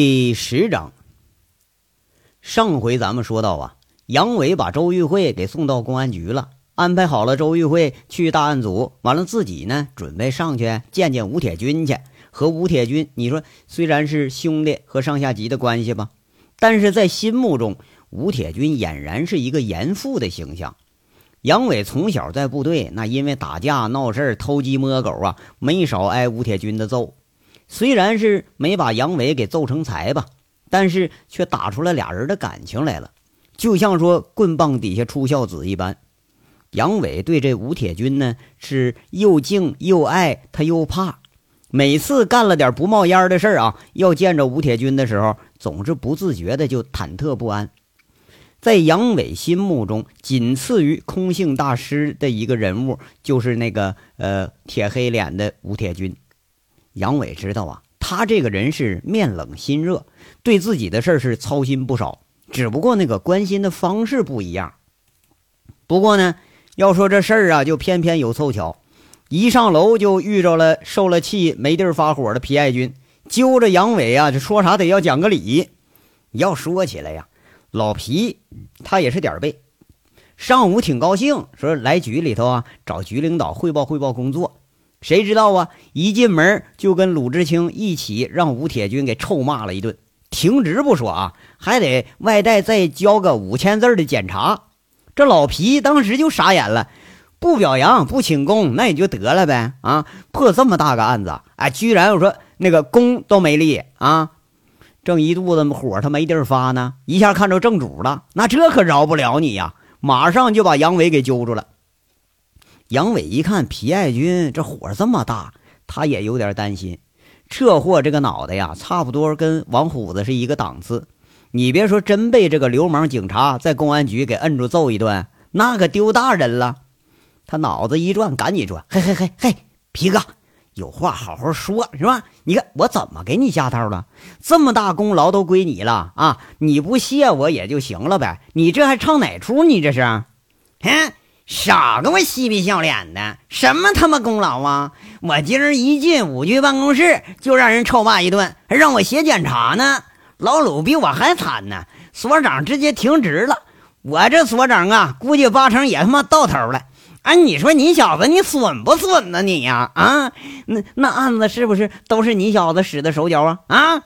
第十章，上回咱们说到啊，杨伟把周玉慧给送到公安局了，安排好了周玉慧去大案组，完了自己呢准备上去见见吴铁军去。和吴铁军，你说虽然是兄弟和上下级的关系吧，但是在心目中，吴铁军俨然是一个严父的形象。杨伟从小在部队，那因为打架闹事偷鸡摸狗啊，没少挨吴铁军的揍。虽然是没把杨伟给揍成才吧，但是却打出了俩人的感情来了，就像说棍棒底下出孝子一般。杨伟对这吴铁军呢是又敬又爱，他又怕。每次干了点不冒烟的事儿啊，要见着吴铁军的时候，总是不自觉的就忐忑不安。在杨伟心目中，仅次于空性大师的一个人物，就是那个呃铁黑脸的吴铁军。杨伟知道啊，他这个人是面冷心热，对自己的事儿是操心不少，只不过那个关心的方式不一样。不过呢，要说这事儿啊，就偏偏有凑巧，一上楼就遇着了受了气没地儿发火的皮爱军，揪着杨伟啊，就说啥得要讲个理。要说起来呀，老皮他也是点儿背，上午挺高兴，说来局里头啊，找局领导汇报汇报工作。谁知道啊！一进门就跟鲁智清一起让吴铁军给臭骂了一顿，停职不说啊，还得外带再交个五千字的检查。这老皮当时就傻眼了，不表扬不请功，那也就得了呗啊！破这么大个案子，哎，居然我说那个功都没立啊！正一肚子火，他没地儿发呢，一下看着正主了，那这可饶不了你呀！马上就把杨伟给揪住了。杨伟一看皮爱军这火这么大，他也有点担心。这货这个脑袋呀，差不多跟王虎子是一个档次。你别说，真被这个流氓警察在公安局给摁住揍一顿，那可丢大人了。他脑子一转，赶紧说：“嘿嘿嘿嘿，皮哥，有话好好说，是吧？你看我怎么给你下套了？这么大功劳都归你了啊！你不谢我也就行了呗。你这还唱哪出？你这是？嗯？”少跟我嬉皮笑脸的，什么他妈功劳啊！我今儿一进五局办公室，就让人臭骂一顿，还让我写检查呢。老鲁比我还惨呢，所长直接停职了。我这所长啊，估计八成也他妈到头了。哎，你说你小子，你损不损呢？你呀，啊，那那案子是不是都是你小子使的手脚啊？啊！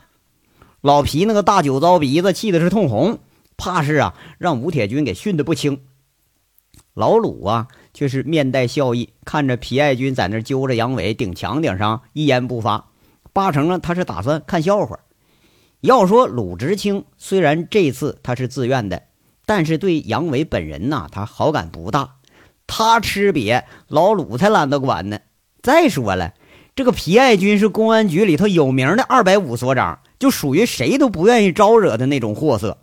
老皮那个大酒糟鼻子气的是通红，怕是啊，让吴铁军给训得不轻。老鲁啊，却是面带笑意，看着皮爱军在那揪着杨伟顶墙顶上，一言不发。八成啊，他是打算看笑话。要说鲁直清，虽然这次他是自愿的，但是对杨伟本人呐，他好感不大。他吃瘪，老鲁才懒得管呢。再说了，这个皮爱军是公安局里头有名的二百五所长，就属于谁都不愿意招惹的那种货色。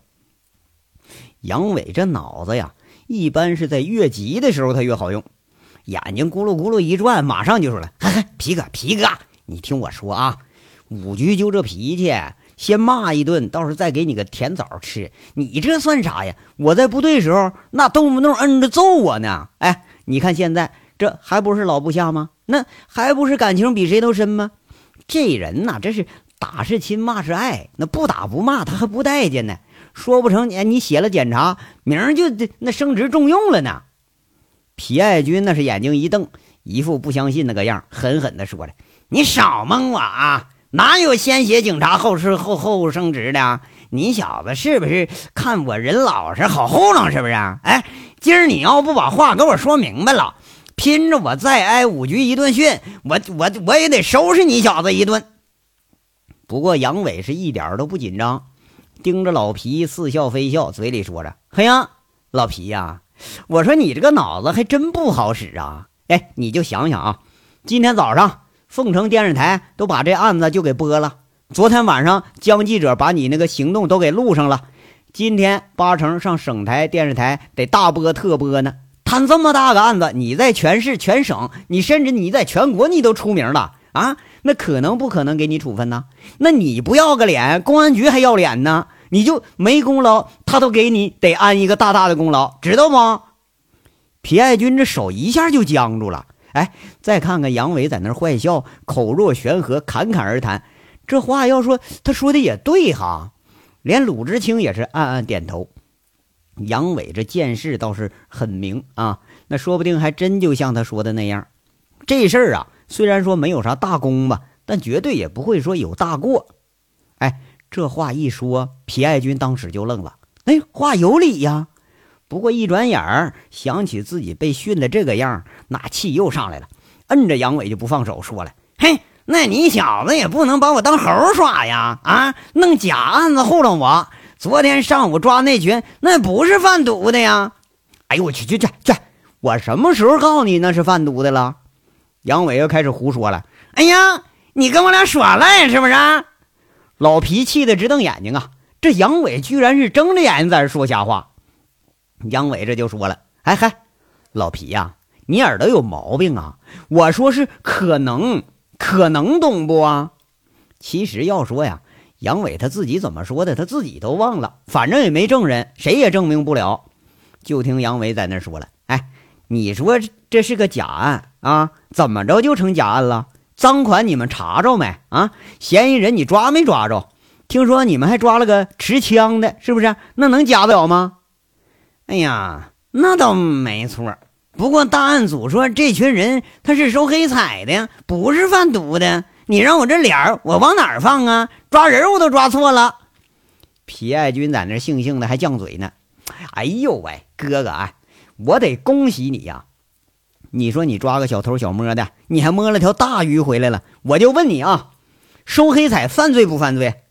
杨伟这脑子呀。一般是在越急的时候，他越好用。眼睛咕噜咕噜一转，马上就说了：“嗨嗨，皮哥，皮哥，你听我说啊，五局就这脾气，先骂一顿，到时候再给你个甜枣吃。你这算啥呀？我在部队时候，那动不动摁着揍我呢。哎，你看现在这还不是老部下吗？那还不是感情比谁都深吗？这人呐，这是打是亲，骂是爱，那不打不骂，他还不待见呢。”说不成，你你写了检查，明儿就那升职重用了呢。皮爱军那是眼睛一瞪，一副不相信那个样，狠狠地说了：“你少蒙我啊！哪有先写警察后是后后升职的？你小子是不是看我人老实好糊弄？是不是？哎，今儿你要不把话给我说明白了，拼着我再挨五局一顿训，我我我也得收拾你小子一顿。”不过杨伟是一点都不紧张。盯着老皮似笑非笑，嘴里说着：“嘿呀，老皮呀，我说你这个脑子还真不好使啊！哎，你就想想啊，今天早上凤城电视台都把这案子就给播了，昨天晚上江记者把你那个行动都给录上了，今天八成上省台电视台得大播特播呢。摊这么大个案子，你在全市全省，你甚至你在全国你都出名了啊！”那可能不可能给你处分呢？那你不要个脸，公安局还要脸呢？你就没功劳，他都给你得安一个大大的功劳，知道吗？皮爱军这手一下就僵住了。哎，再看看杨伟在那坏笑，口若悬河，侃侃而谈，这话要说他说的也对哈，连鲁智清也是暗暗点头。杨伟这见识倒是很明啊，那说不定还真就像他说的那样。这事儿啊，虽然说没有啥大功吧，但绝对也不会说有大过。哎，这话一说，皮爱军当时就愣了。哎，话有理呀。不过一转眼儿想起自己被训的这个样，那气又上来了，摁着杨伟就不放手，说了：“嘿，那你小子也不能把我当猴耍呀！啊，弄假案子糊弄我。”昨天上午抓那群，那不是贩毒的呀！哎呦我去去去去！我什么时候告诉你那是贩毒的了？杨伟又开始胡说了。哎呀，你跟我俩耍赖是不是？老皮气的直瞪眼睛啊！这杨伟居然是睁着眼睛在这说瞎话。杨伟这就说了：“哎嗨，老皮呀，你耳朵有毛病啊！我说是可能，可能懂不啊？其实要说呀。”杨伟他自己怎么说的？他自己都忘了，反正也没证人，谁也证明不了。就听杨伟在那说了：“，你说这是个假案啊？怎么着就成假案了？赃款你们查着没？啊，嫌疑人你抓没抓着？听说你们还抓了个持枪的，是不是？那能假得了吗？”哎呀，那倒没错。不过大案组说这群人他是收黑彩的，不是贩毒的。你让我这脸儿，我往哪儿放啊？抓人我都抓错了。皮爱军在那悻悻的还犟嘴呢。哎呦喂，哥哥啊，我得恭喜你呀！你说你抓个小偷小摸的，你还摸了条大鱼回来了。我就问你啊，收黑彩犯罪不犯罪？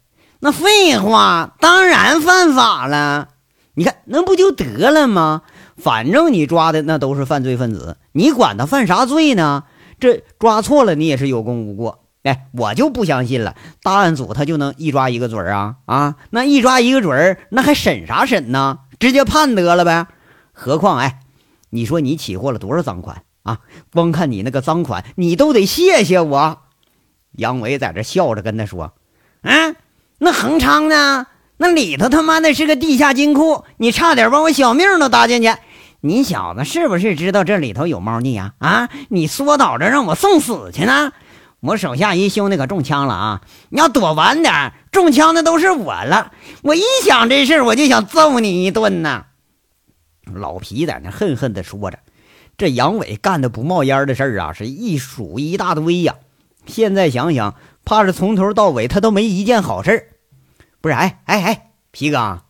那废话，当然犯法了。你看那不就得了吗？反正你抓的那都是犯罪分子，你管他犯啥罪呢？这抓错了，你也是有功无过。哎，我就不相信了，大案组他就能一抓一个准儿啊啊！那一抓一个准儿，那还审啥审呢？直接判得了呗。何况，哎，你说你起获了多少赃款啊？光看你那个赃款，你都得谢谢我。杨伟在这笑着跟他说：“啊，那恒昌呢？那里头他妈的是个地下金库，你差点把我小命都搭进去。你小子是不是知道这里头有猫腻啊？啊，你缩倒着让我送死去呢？”我手下一兄弟可中枪了啊！你要躲晚点，中枪的都是我了。我一想这事，我就想揍你一顿呐！老皮在那恨恨地说着。这杨伟干的不冒烟的事儿啊，是一数一大堆呀。现在想想，怕是从头到尾他都没一件好事。不是？哎哎哎，皮哥，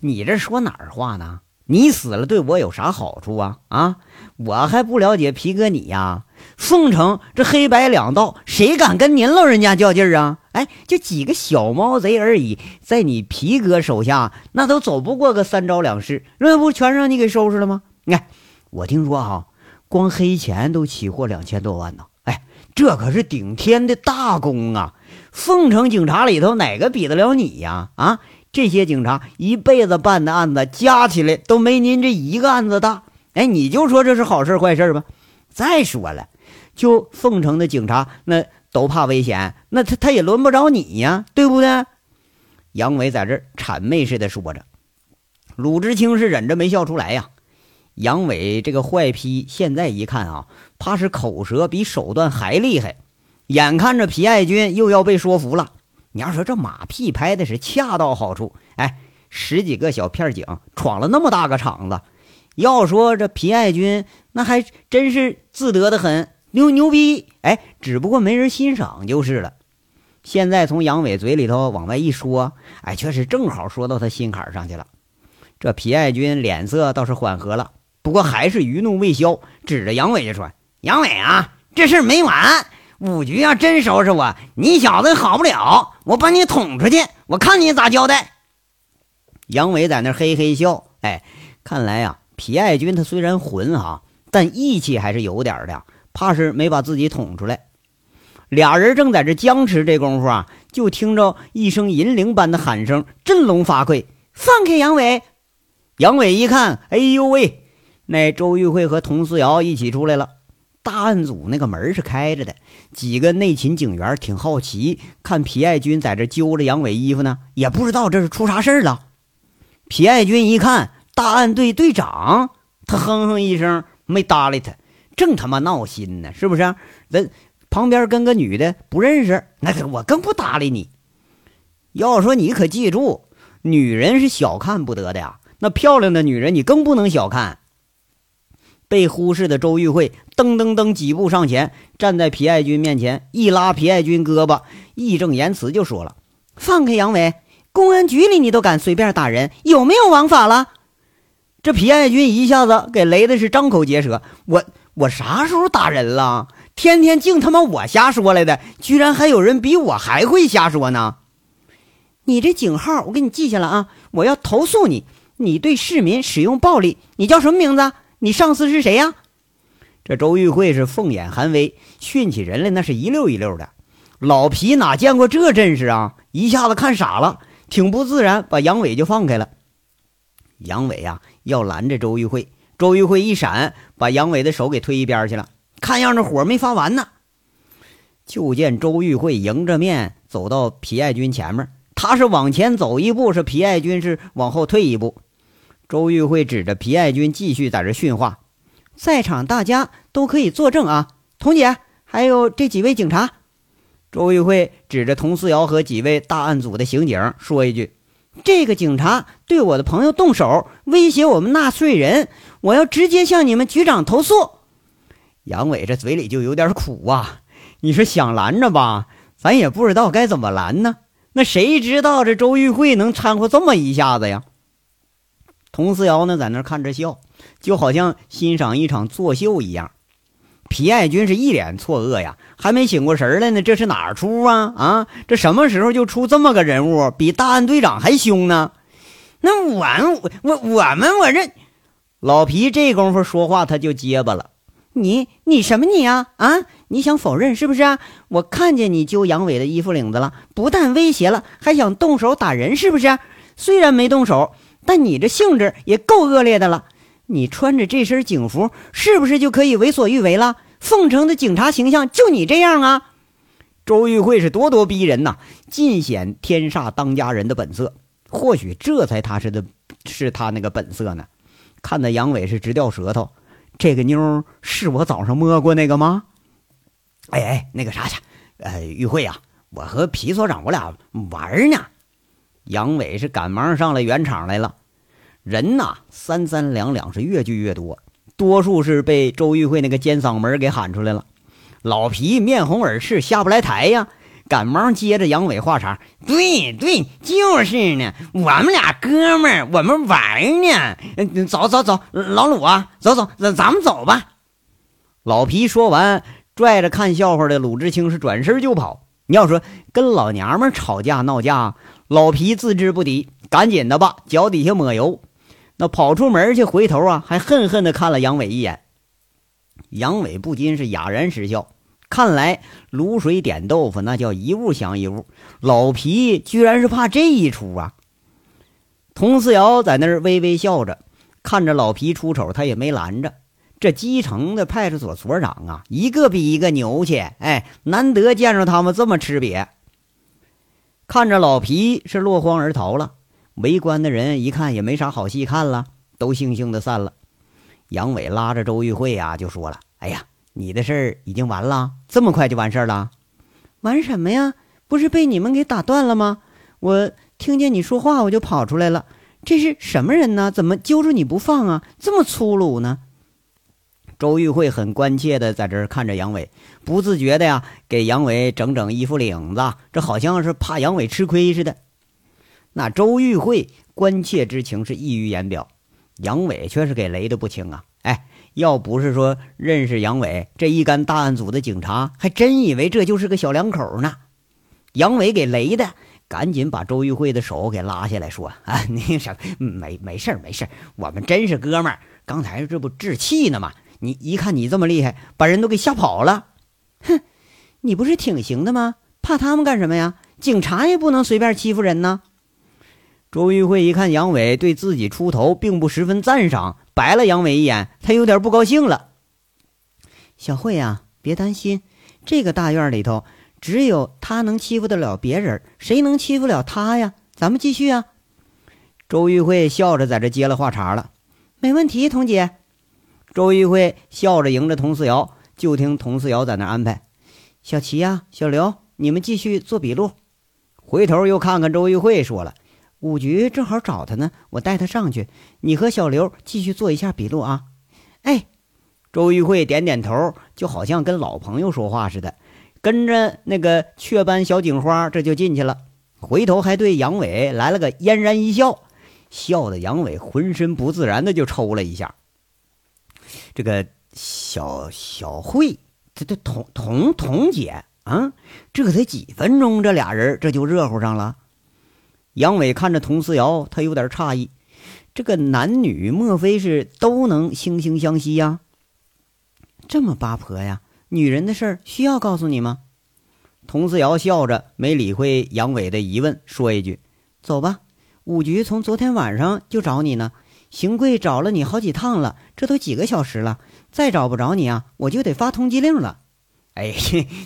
你这说哪儿话呢？你死了对我有啥好处啊？啊，我还不了解皮哥你呀。凤城这黑白两道，谁敢跟您老人家较劲儿啊？哎，就几个小毛贼而已，在你皮哥手下，那都走不过个三招两式，那不全让你给收拾了吗？你看，我听说哈，光黑钱都起获两千多万呢。哎，这可是顶天的大功啊！凤城警察里头哪个比得了你呀？啊，这些警察一辈子办的案子加起来都没您这一个案子大。哎，你就说这是好事坏事吧？再说了。就凤城的警察那都怕危险，那他他也轮不着你呀，对不对？杨伟在这谄媚似的说着，鲁智清是忍着没笑出来呀。杨伟这个坏批现在一看啊，怕是口舌比手段还厉害。眼看着皮爱军又要被说服了，你要说这马屁拍的是恰到好处，哎，十几个小片警闯了那么大个场子，要说这皮爱军那还真是自得的很。牛牛逼！哎，只不过没人欣赏就是了。现在从杨伟嘴里头往外一说，哎，却是正好说到他心坎上去了。这皮爱军脸色倒是缓和了，不过还是余怒未消，指着杨伟就说：“杨伟啊，这事儿没完！五局要真收拾我，你小子好不了！我把你捅出去，我看你咋交代！”杨伟在那嘿嘿笑，哎，看来呀，皮爱军他虽然混哈，但义气还是有点的。怕是没把自己捅出来。俩人正在这僵持，这功夫啊，就听着一声银铃般的喊声，振聋发聩：“放开杨伟！”杨伟一看，哎呦喂，那周玉慧和佟思瑶一起出来了。大案组那个门是开着的，几个内勤警员挺好奇，看皮爱军在这揪着杨伟衣服呢，也不知道这是出啥事了。皮爱军一看大案队队长，他哼哼一声，没搭理他。正他妈闹心呢，是不是？那旁边跟个女的不认识，那个我更不搭理你。要说你可记住，女人是小看不得的呀。那漂亮的女人你更不能小看。被忽视的周玉慧噔噔噔几步上前，站在皮爱军面前，一拉皮爱军胳膊，义正言辞就说了：“放开杨伟，公安局里你都敢随便打人，有没有王法了？”这皮爱军一下子给雷的是张口结舌：“我我啥时候打人了？天天净他妈我瞎说来的，居然还有人比我还会瞎说呢！你这警号我给你记下了啊！我要投诉你，你对市民使用暴力。你叫什么名字？”你上司是谁呀？这周玉慧是凤眼含威，训起人来那是一溜一溜的。老皮哪见过这阵势啊？一下子看傻了，挺不自然，把杨伟就放开了。杨伟呀，要拦着周玉慧，周玉慧一闪，把杨伟的手给推一边去了。看样子火没发完呢。就见周玉慧迎着面走到皮爱军前面，他是往前走一步，是皮爱军是往后退一步。周玉慧指着皮爱军，继续在这训话：“在场大家都可以作证啊，童姐，还有这几位警察。”周玉慧指着童思瑶和几位大案组的刑警说一句：“这个警察对我的朋友动手，威胁我们纳税人，我要直接向你们局长投诉。”杨伟这嘴里就有点苦啊，你说想拦着吧，咱也不知道该怎么拦呢。那谁知道这周玉慧能掺和这么一下子呀？童思瑶呢，在那看着笑，就好像欣赏一场作秀一样。皮爱军是一脸错愕呀，还没醒过神来呢。这是哪出啊？啊，这什么时候就出这么个人物，比大案队长还凶呢？那我我我我们我这老皮这功夫说话他就结巴了。你你什么你啊啊？你想否认是不是？我看见你揪杨伟的衣服领子了，不但威胁了，还想动手打人是不是？虽然没动手。但你这性质也够恶劣的了，你穿着这身警服，是不是就可以为所欲为了？凤城的警察形象就你这样啊？周玉慧是咄咄逼人呐，尽显天煞当家人的本色。或许这才踏实的是他那个本色呢。看得杨伟是直掉舌头。这个妞是我早上摸过那个吗？哎哎，那个啥去？呃，玉慧呀，我和皮所长我俩玩呢。杨伟是赶忙上了圆场来了，人呐三三两两是越聚越多，多数是被周玉慧那个尖嗓门给喊出来了。老皮面红耳赤下不来台呀，赶忙接着杨伟话茬：“对对，就是呢，我们俩哥们儿，我们玩呢。走走走，老鲁啊，走走，咱们走吧。”老皮说完，拽着看笑话的鲁智清是转身就跑。你要说跟老娘们吵架闹架。老皮自知不敌，赶紧的吧，脚底下抹油，那跑出门去，回头啊，还恨恨的看了杨伟一眼。杨伟不禁是哑然失笑，看来卤水点豆腐那叫一物降一物，老皮居然是怕这一出啊！童思瑶在那儿微微笑着，看着老皮出丑，他也没拦着。这基层的派出所所长啊，一个比一个牛气，哎，难得见着他们这么吃瘪。看着老皮是落荒而逃了，围观的人一看也没啥好戏看了，都悻悻的散了。杨伟拉着周玉慧呀，就说了：“哎呀，你的事儿已经完了，这么快就完事儿了？完什么呀？不是被你们给打断了吗？我听见你说话，我就跑出来了。这是什么人呢？怎么揪住你不放啊？这么粗鲁呢？”周玉慧很关切的在这儿看着杨伟，不自觉的呀，给杨伟整整衣服领子，这好像是怕杨伟吃亏似的。那周玉慧关切之情是溢于言表，杨伟却是给雷的不轻啊！哎，要不是说认识杨伟这一干大案组的警察，还真以为这就是个小两口呢。杨伟给雷的，赶紧把周玉慧的手给拉下来，说：“ 啊，那什没没事没事我们真是哥们儿，刚才这不置气呢吗？”你一看你这么厉害，把人都给吓跑了，哼！你不是挺行的吗？怕他们干什么呀？警察也不能随便欺负人呢。周玉慧一看杨伟对自己出头并不十分赞赏，白了杨伟一眼，他有点不高兴了。小慧呀，别担心，这个大院里头只有他能欺负得了别人，谁能欺负了他呀？咱们继续啊！周玉慧笑着在这接了话茬了，没问题，童姐。周玉慧笑着迎着童思瑶，就听童思瑶在那安排：“小齐呀，小刘，你们继续做笔录。回头又看看周玉慧，说了：“五局正好找他呢，我带他上去。你和小刘继续做一下笔录啊。”哎，周玉慧点点头，就好像跟老朋友说话似的，跟着那个雀斑小警花这就进去了。回头还对杨伟来了个嫣然一笑，笑得杨伟浑身不自然的就抽了一下。这个小小慧，这这童童童姐。啊，这才几分钟，这俩人这就热乎上了。杨伟看着童思瑶，他有点诧异，这个男女莫非是都能惺惺相惜呀？这么八婆呀？女人的事儿需要告诉你吗？童思瑶笑着没理会杨伟的疑问，说一句：“走吧，五局从昨天晚上就找你呢，邢贵找了你好几趟了，这都几个小时了，再找不着你啊，我就得发通缉令了。” 哎，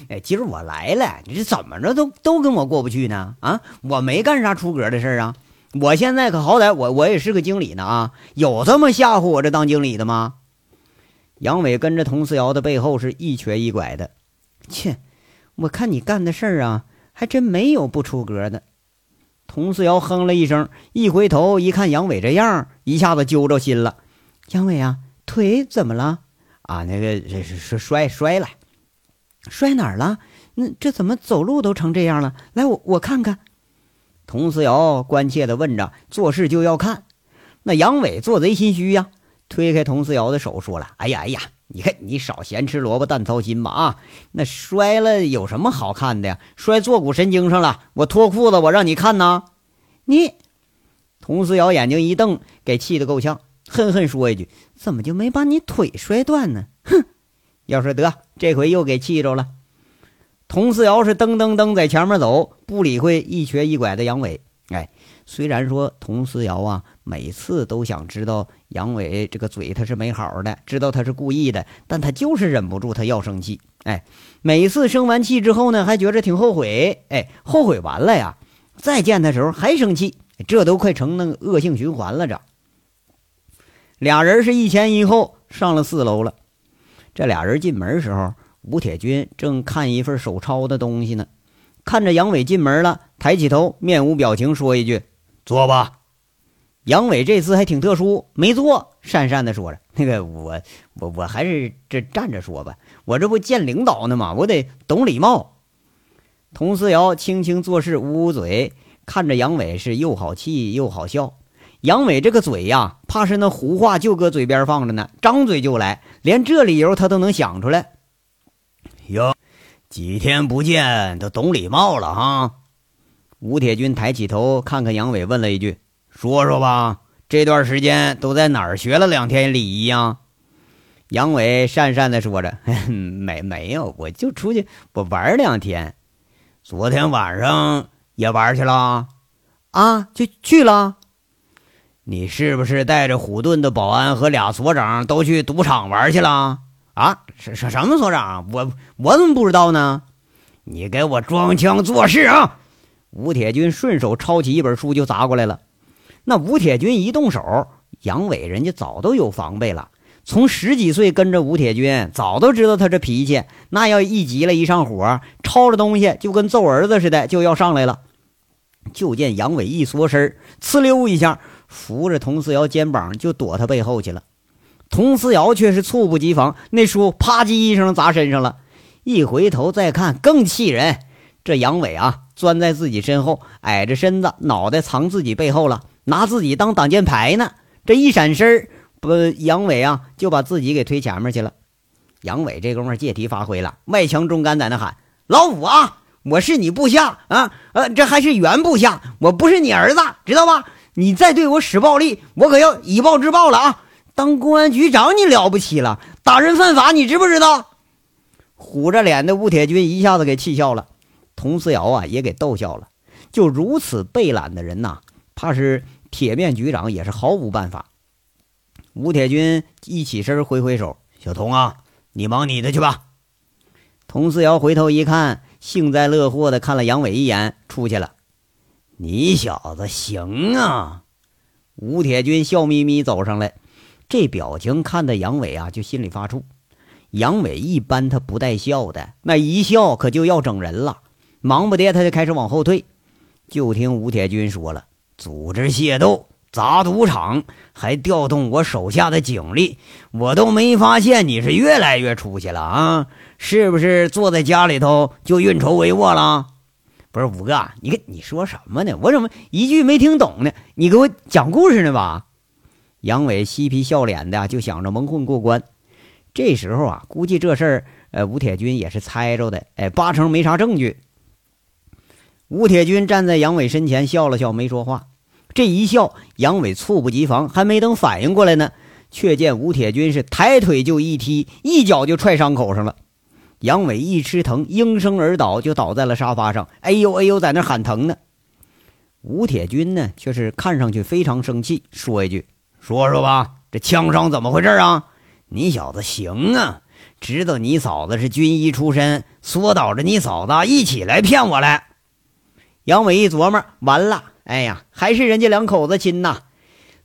哎，今儿我来了，你这怎么着都都跟我过不去呢？啊，我没干啥出格的事儿啊！我现在可好歹我我也是个经理呢啊，有这么吓唬我这当经理的吗？杨伟跟着佟思瑶的背后是一瘸一拐的，切，我看你干的事儿啊，还真没有不出格的。佟思瑶哼了一声，一回头一看杨伟这样，一下子揪着心了。杨伟啊，腿怎么了？啊，那个是是摔摔了。摔哪儿了？那这怎么走路都成这样了？来，我我看看。佟思瑶关切的问着，做事就要看。那杨伟做贼心虚呀，推开佟思瑶的手，说了：“哎呀哎呀，你看你少咸吃萝卜淡操心吧啊！那摔了有什么好看的呀？摔坐骨神经上了，我脱裤子我让你看呐！你，佟思瑶眼睛一瞪，给气得够呛，恨恨说一句：怎么就没把你腿摔断呢？哼！要说得这回又给气着了，佟思瑶是噔噔噔在前面走，不理会一瘸一拐的杨伟。哎，虽然说佟思瑶啊，每次都想知道杨伟这个嘴他是没好的，知道他是故意的，但他就是忍不住，他要生气。哎，每次生完气之后呢，还觉着挺后悔。哎，后悔完了呀，再见的时候还生气，这都快成那个恶性循环了。这俩人是一前一后上了四楼了。这俩人进门时候，吴铁军正看一份手抄的东西呢。看着杨伟进门了，抬起头，面无表情，说一句：“坐吧。”杨伟这次还挺特殊，没坐，讪讪的说着：“那个，我我我还是这站着说吧，我这不见领导呢吗？我得懂礼貌。”佟思瑶轻轻做事，捂捂嘴，看着杨伟是又好气又好笑。杨伟这个嘴呀，怕是那胡话就搁嘴边放着呢，张嘴就来，连这理由他都能想出来。哟，几天不见，都懂礼貌了哈。吴铁军抬起头看看杨伟，问了一句：“说说吧，这段时间都在哪儿学了两天礼仪呀？”杨伟讪讪的说着：“ 没没有，我就出去我玩两天。昨天晚上也玩去了啊？就去了。”你是不是带着虎盾的保安和俩所长都去赌场玩去了？啊，什什什么所长？我我怎么不知道呢？你给我装腔作势啊！吴铁军顺手抄起一本书就砸过来了。那吴铁军一动手，杨伟人家早都有防备了。从十几岁跟着吴铁军，早都知道他这脾气。那要一急了，一上火，抄着东西就跟揍儿子似的，就要上来了。就见杨伟一缩身，呲溜一下。扶着佟思瑶肩膀就躲他背后去了，佟思瑶却是猝不及防，那书啪叽一声砸身上了。一回头再看，更气人。这杨伟啊，钻在自己身后，矮着身子，脑袋藏自己背后了，拿自己当挡箭牌呢。这一闪身不，杨伟啊就把自己给推前面去了。杨伟这功夫借题发挥了，外强中干，在那喊：“老五啊，我是你部下啊，呃，这还是原部下，我不是你儿子，知道吧？”你再对我使暴力，我可要以暴制暴了啊！当公安局长你了不起了，打人犯法，你知不知道？虎着脸的吴铁军一下子给气笑了，佟思瑶啊也给逗笑了。就如此背懒的人呐，怕是铁面局长也是毫无办法。吴铁军一起身挥挥手：“小童啊，你忙你的去吧。”佟思瑶回头一看，幸灾乐祸的看了杨伟一眼，出去了。你小子行啊！吴铁军笑眯眯走上来，这表情看得杨伟啊就心里发怵。杨伟一般他不带笑的，那一笑可就要整人了。忙不迭，他就开始往后退。就听吴铁军说了：“组织械斗、砸赌场，还调动我手下的警力，我都没发现你是越来越出息了啊！是不是坐在家里头就运筹帷幄了？”不是五哥，你跟你说什么呢？我怎么一句没听懂呢？你给我讲故事呢吧？杨伟嬉皮笑脸的就想着蒙混过关。这时候啊，估计这事儿，呃，吴铁军也是猜着的，哎，八成没啥证据。吴铁军站在杨伟身前笑了笑，没说话。这一笑，杨伟猝不及防，还没等反应过来呢，却见吴铁军是抬腿就一踢，一脚就踹伤口上了。杨伟一吃疼，应声而倒，就倒在了沙发上。哎呦哎呦，在那喊疼呢。吴铁军呢，却是看上去非常生气，说一句：“说说吧，这枪伤怎么回事啊？你小子行啊！知道你嫂子是军医出身，缩导着你嫂子一起来骗我来。”杨伟一琢磨，完了，哎呀，还是人家两口子亲呐！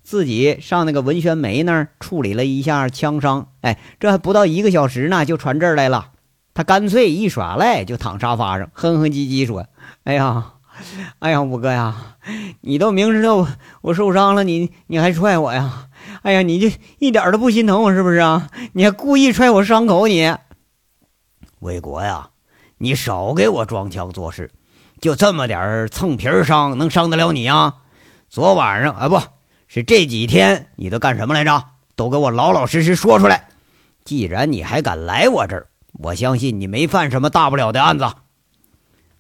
自己上那个文宣梅那儿处理了一下枪伤，哎，这还不到一个小时呢，就传这儿来了。他干脆一耍赖，就躺沙发上，哼哼唧唧说：“哎呀，哎呀，五哥呀，你都明知道我我受伤了，你你还踹我呀？哎呀，你就一点都不心疼我是不是啊？你还故意踹我伤口，你魏国呀，你少给我装腔作势，就这么点蹭皮伤，能伤得了你啊？昨晚上啊，不是这几天，你都干什么来着？都给我老老实实说出来。既然你还敢来我这儿。”我相信你没犯什么大不了的案子。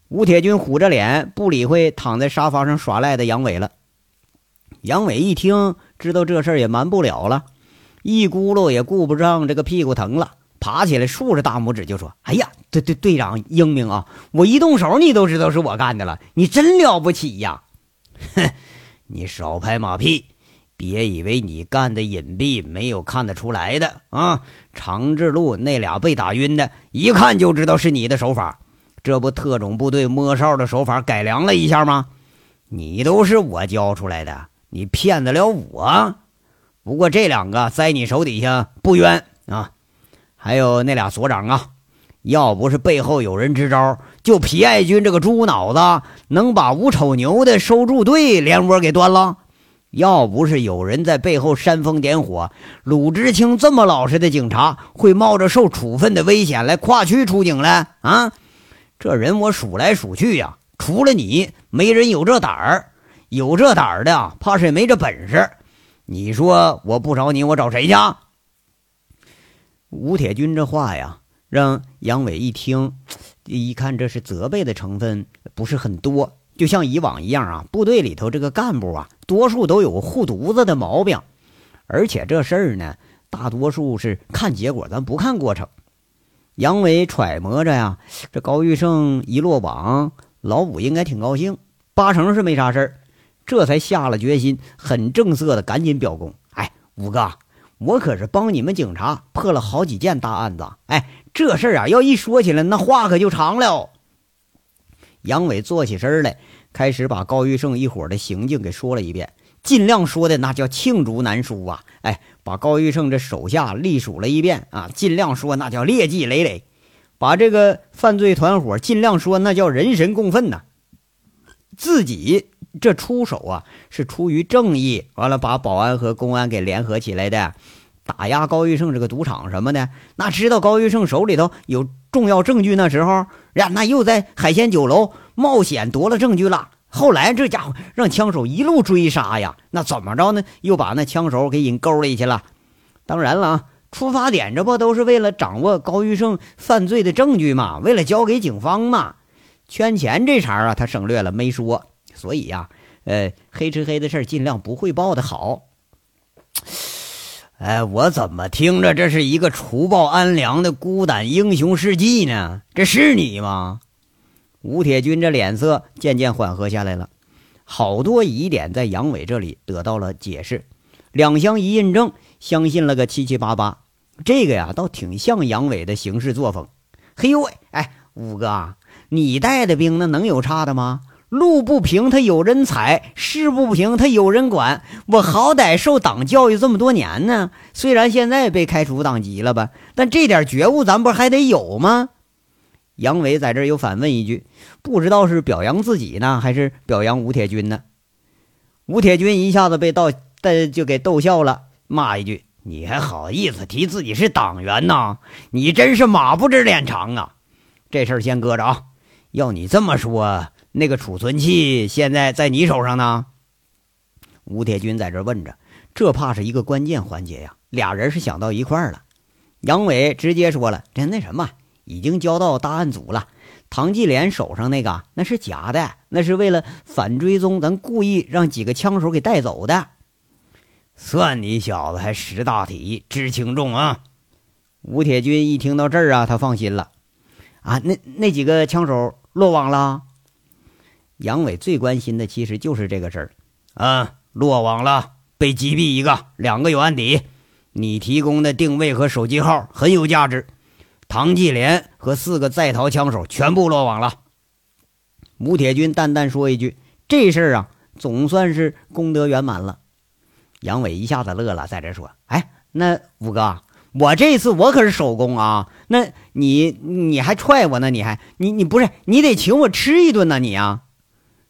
吴铁军虎着脸不理会躺在沙发上耍赖的杨伟了。杨伟一听，知道这事儿也瞒不了了，一咕噜也顾不上这个屁股疼了，爬起来竖着大拇指就说：“哎呀，队队队长英明啊！我一动手，你都知道是我干的了，你真了不起呀！”哼，你少拍马屁。别以为你干的隐蔽没有看得出来的啊！长治路那俩被打晕的，一看就知道是你的手法。这不，特种部队摸哨的手法改良了一下吗？你都是我教出来的，你骗得了我？不过这两个在你手底下不冤啊！还有那俩所长啊，要不是背后有人支招，就皮爱军这个猪脑子能把吴丑牛的收住队连窝给端了。要不是有人在背后煽风点火，鲁智清这么老实的警察会冒着受处分的危险来跨区出警来啊？这人我数来数去呀，除了你，没人有这胆儿。有这胆儿的，怕是也没这本事。你说我不找你，我找谁去？吴铁军这话呀，让杨伟一听，一看这是责备的成分不是很多。就像以往一样啊，部队里头这个干部啊，多数都有护犊子的毛病，而且这事儿呢，大多数是看结果，咱不看过程。杨伟揣摩着呀，这高玉胜一落网，老五应该挺高兴，八成是没啥事儿，这才下了决心，很正色的赶紧表功。哎，五哥，我可是帮你们警察破了好几件大案子，哎，这事儿啊，要一说起来，那话可就长了。杨伟坐起身来，开始把高玉胜一伙的行径给说了一遍，尽量说的那叫罄竹难书啊！哎，把高玉胜这手下隶数了一遍啊，尽量说那叫劣迹累累，把这个犯罪团伙尽量说那叫人神共愤呐。自己这出手啊，是出于正义，完了把保安和公安给联合起来的。打压高玉胜这个赌场什么的，那知道高玉胜手里头有重要证据，那时候呀，那又在海鲜酒楼冒险夺了证据了。后来这家伙让枪手一路追杀呀，那怎么着呢？又把那枪手给引沟里去了。当然了啊，出发点这不都是为了掌握高玉胜犯罪的证据嘛？为了交给警方嘛？圈钱这茬啊，他省略了没说。所以呀，呃，黑吃黑的事尽量不汇报的好。哎，我怎么听着这是一个除暴安良的孤胆英雄事迹呢？这是你吗？吴铁军这脸色渐渐缓和下来了，好多疑点在杨伟这里得到了解释，两相一印证，相信了个七七八八。这个呀，倒挺像杨伟的行事作风。嘿呦喂，哎，五哥，你带的兵那能有差的吗？路不平他有人踩，事不平他有人管。我好歹受党教育这么多年呢，虽然现在被开除党籍了吧，但这点觉悟咱不还得有吗？杨伟在这又反问一句，不知道是表扬自己呢，还是表扬吴铁军呢？吴铁军一下子被逗，就给逗笑了，骂一句：“你还好意思提自己是党员呢？你真是马不知脸长啊！这事儿先搁着啊，要你这么说。”那个储存器现在在你手上呢。吴铁军在这问着，这怕是一个关键环节呀。俩人是想到一块儿了。杨伟直接说了：“这那什么，已经交到大案组了。唐继莲手上那个那是假的，那是为了反追踪，咱故意让几个枪手给带走的。算你小子还识大体，知轻重啊！”吴铁军一听到这儿啊，他放心了。啊，那那几个枪手落网了。杨伟最关心的其实就是这个事儿，啊，落网了，被击毙一个，两个有案底。你提供的定位和手机号很有价值。唐继莲和四个在逃枪手全部落网了。吴铁军淡淡说一句：“这事儿啊，总算是功德圆满了。”杨伟一下子乐了，在这说：“哎，那五哥，我这次我可是首功啊！那你你还踹我呢？你还你你不是你得请我吃一顿呢？你呀？”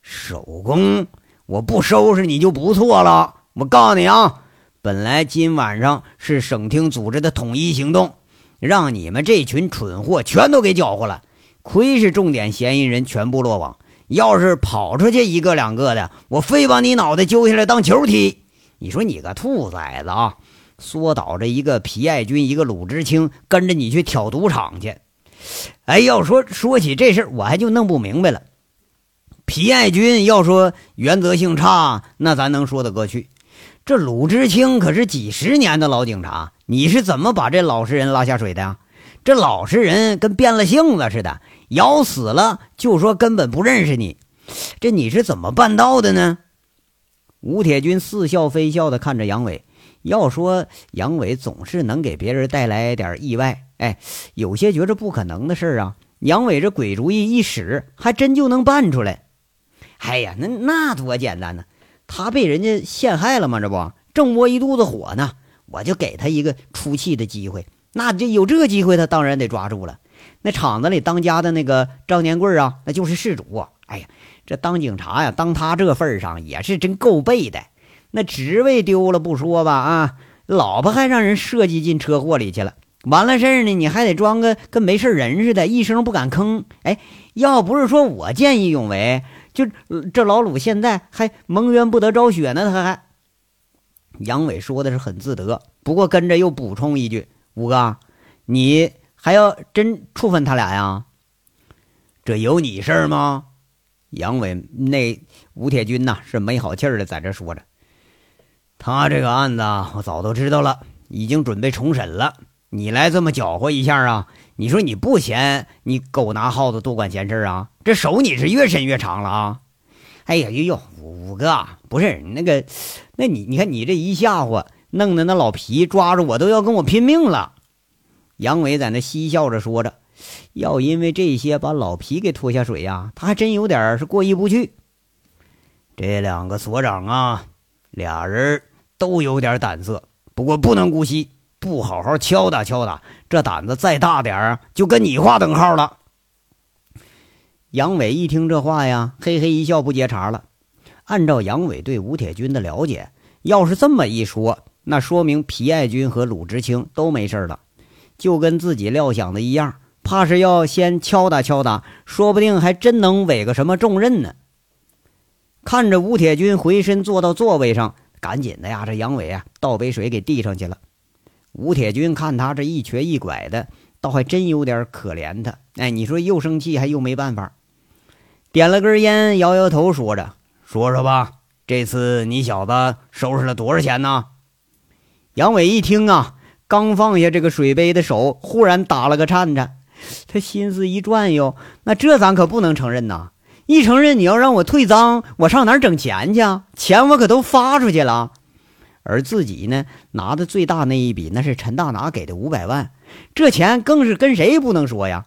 手工，我不收拾你就不错了。我告诉你啊，本来今晚上是省厅组织的统一行动，让你们这群蠢货全都给搅和了。亏是重点嫌疑人全部落网，要是跑出去一个两个的，我非把你脑袋揪下来当球踢。你说你个兔崽子啊！缩倒着一个皮爱军，一个鲁智清，跟着你去挑赌场去。哎，要说说起这事儿，我还就弄不明白了。皮爱军要说原则性差，那咱能说得过去。这鲁智清可是几十年的老警察，你是怎么把这老实人拉下水的呀？这老实人跟变了性子似的，咬死了就说根本不认识你，这你是怎么办到的呢？吴铁军似笑非笑的看着杨伟，要说杨伟总是能给别人带来点意外，哎，有些觉着不可能的事儿啊，杨伟这鬼主意一使，还真就能办出来。哎呀，那那多简单呢！他被人家陷害了吗？这不正窝一肚子火呢，我就给他一个出气的机会。那这有这个机会，他当然得抓住了。那厂子里当家的那个赵年贵啊，那就是事主。哎呀，这当警察呀，当他这份上也是真够背的。那职位丢了不说吧，啊，老婆还让人设计进车祸里去了。完了事儿呢，你还得装个跟没事人似的，一声不敢吭。哎，要不是说我见义勇为。就这老鲁现在还蒙冤不得昭雪呢，他还。杨伟说的是很自得，不过跟着又补充一句：“五哥，你还要真处分他俩呀？这有你事儿吗？”杨伟那吴铁军呐是没好气儿的在这说着：“他这个案子我早都知道了，已经准备重审了。你来这么搅和一下啊？”你说你不嫌你狗拿耗子多管闲事啊？这手你是越伸越长了啊！哎呀呦呦，五哥不是那个，那你你看你这一吓唬，弄得那老皮抓着我都要跟我拼命了。杨伟在那嬉笑着说着，要因为这些把老皮给拖下水呀，他还真有点是过意不去。这两个所长啊，俩人都有点胆色，不过不能姑息。不好好敲打敲打，这胆子再大点儿，就跟你划等号了。杨伟一听这话呀，嘿嘿一笑，不接茬了。按照杨伟对吴铁军的了解，要是这么一说，那说明皮爱军和鲁智清都没事了，就跟自己料想的一样，怕是要先敲打敲打，说不定还真能委个什么重任呢。看着吴铁军回身坐到座位上，赶紧的呀，这杨伟啊，倒杯水给递上去了。吴铁军看他这一瘸一拐的，倒还真有点可怜他。哎，你说又生气还又没办法，点了根烟，摇摇头，说着：“说说吧，这次你小子收拾了多少钱呢？”杨伟一听啊，刚放下这个水杯的手，忽然打了个颤颤。他心思一转悠，那这咱可不能承认呐！一承认，你要让我退赃，我上哪儿整钱去？啊钱我可都发出去了。而自己呢，拿的最大那一笔，那是陈大拿给的五百万，这钱更是跟谁不能说呀！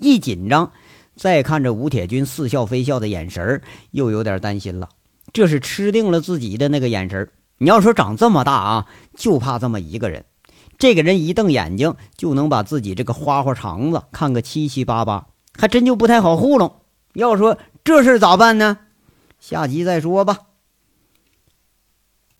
一紧张，再看着吴铁军似笑非笑的眼神又有点担心了。这是吃定了自己的那个眼神你要说长这么大啊，就怕这么一个人。这个人一瞪眼睛，就能把自己这个花花肠子看个七七八八，还真就不太好糊弄。要说这事咋办呢？下集再说吧。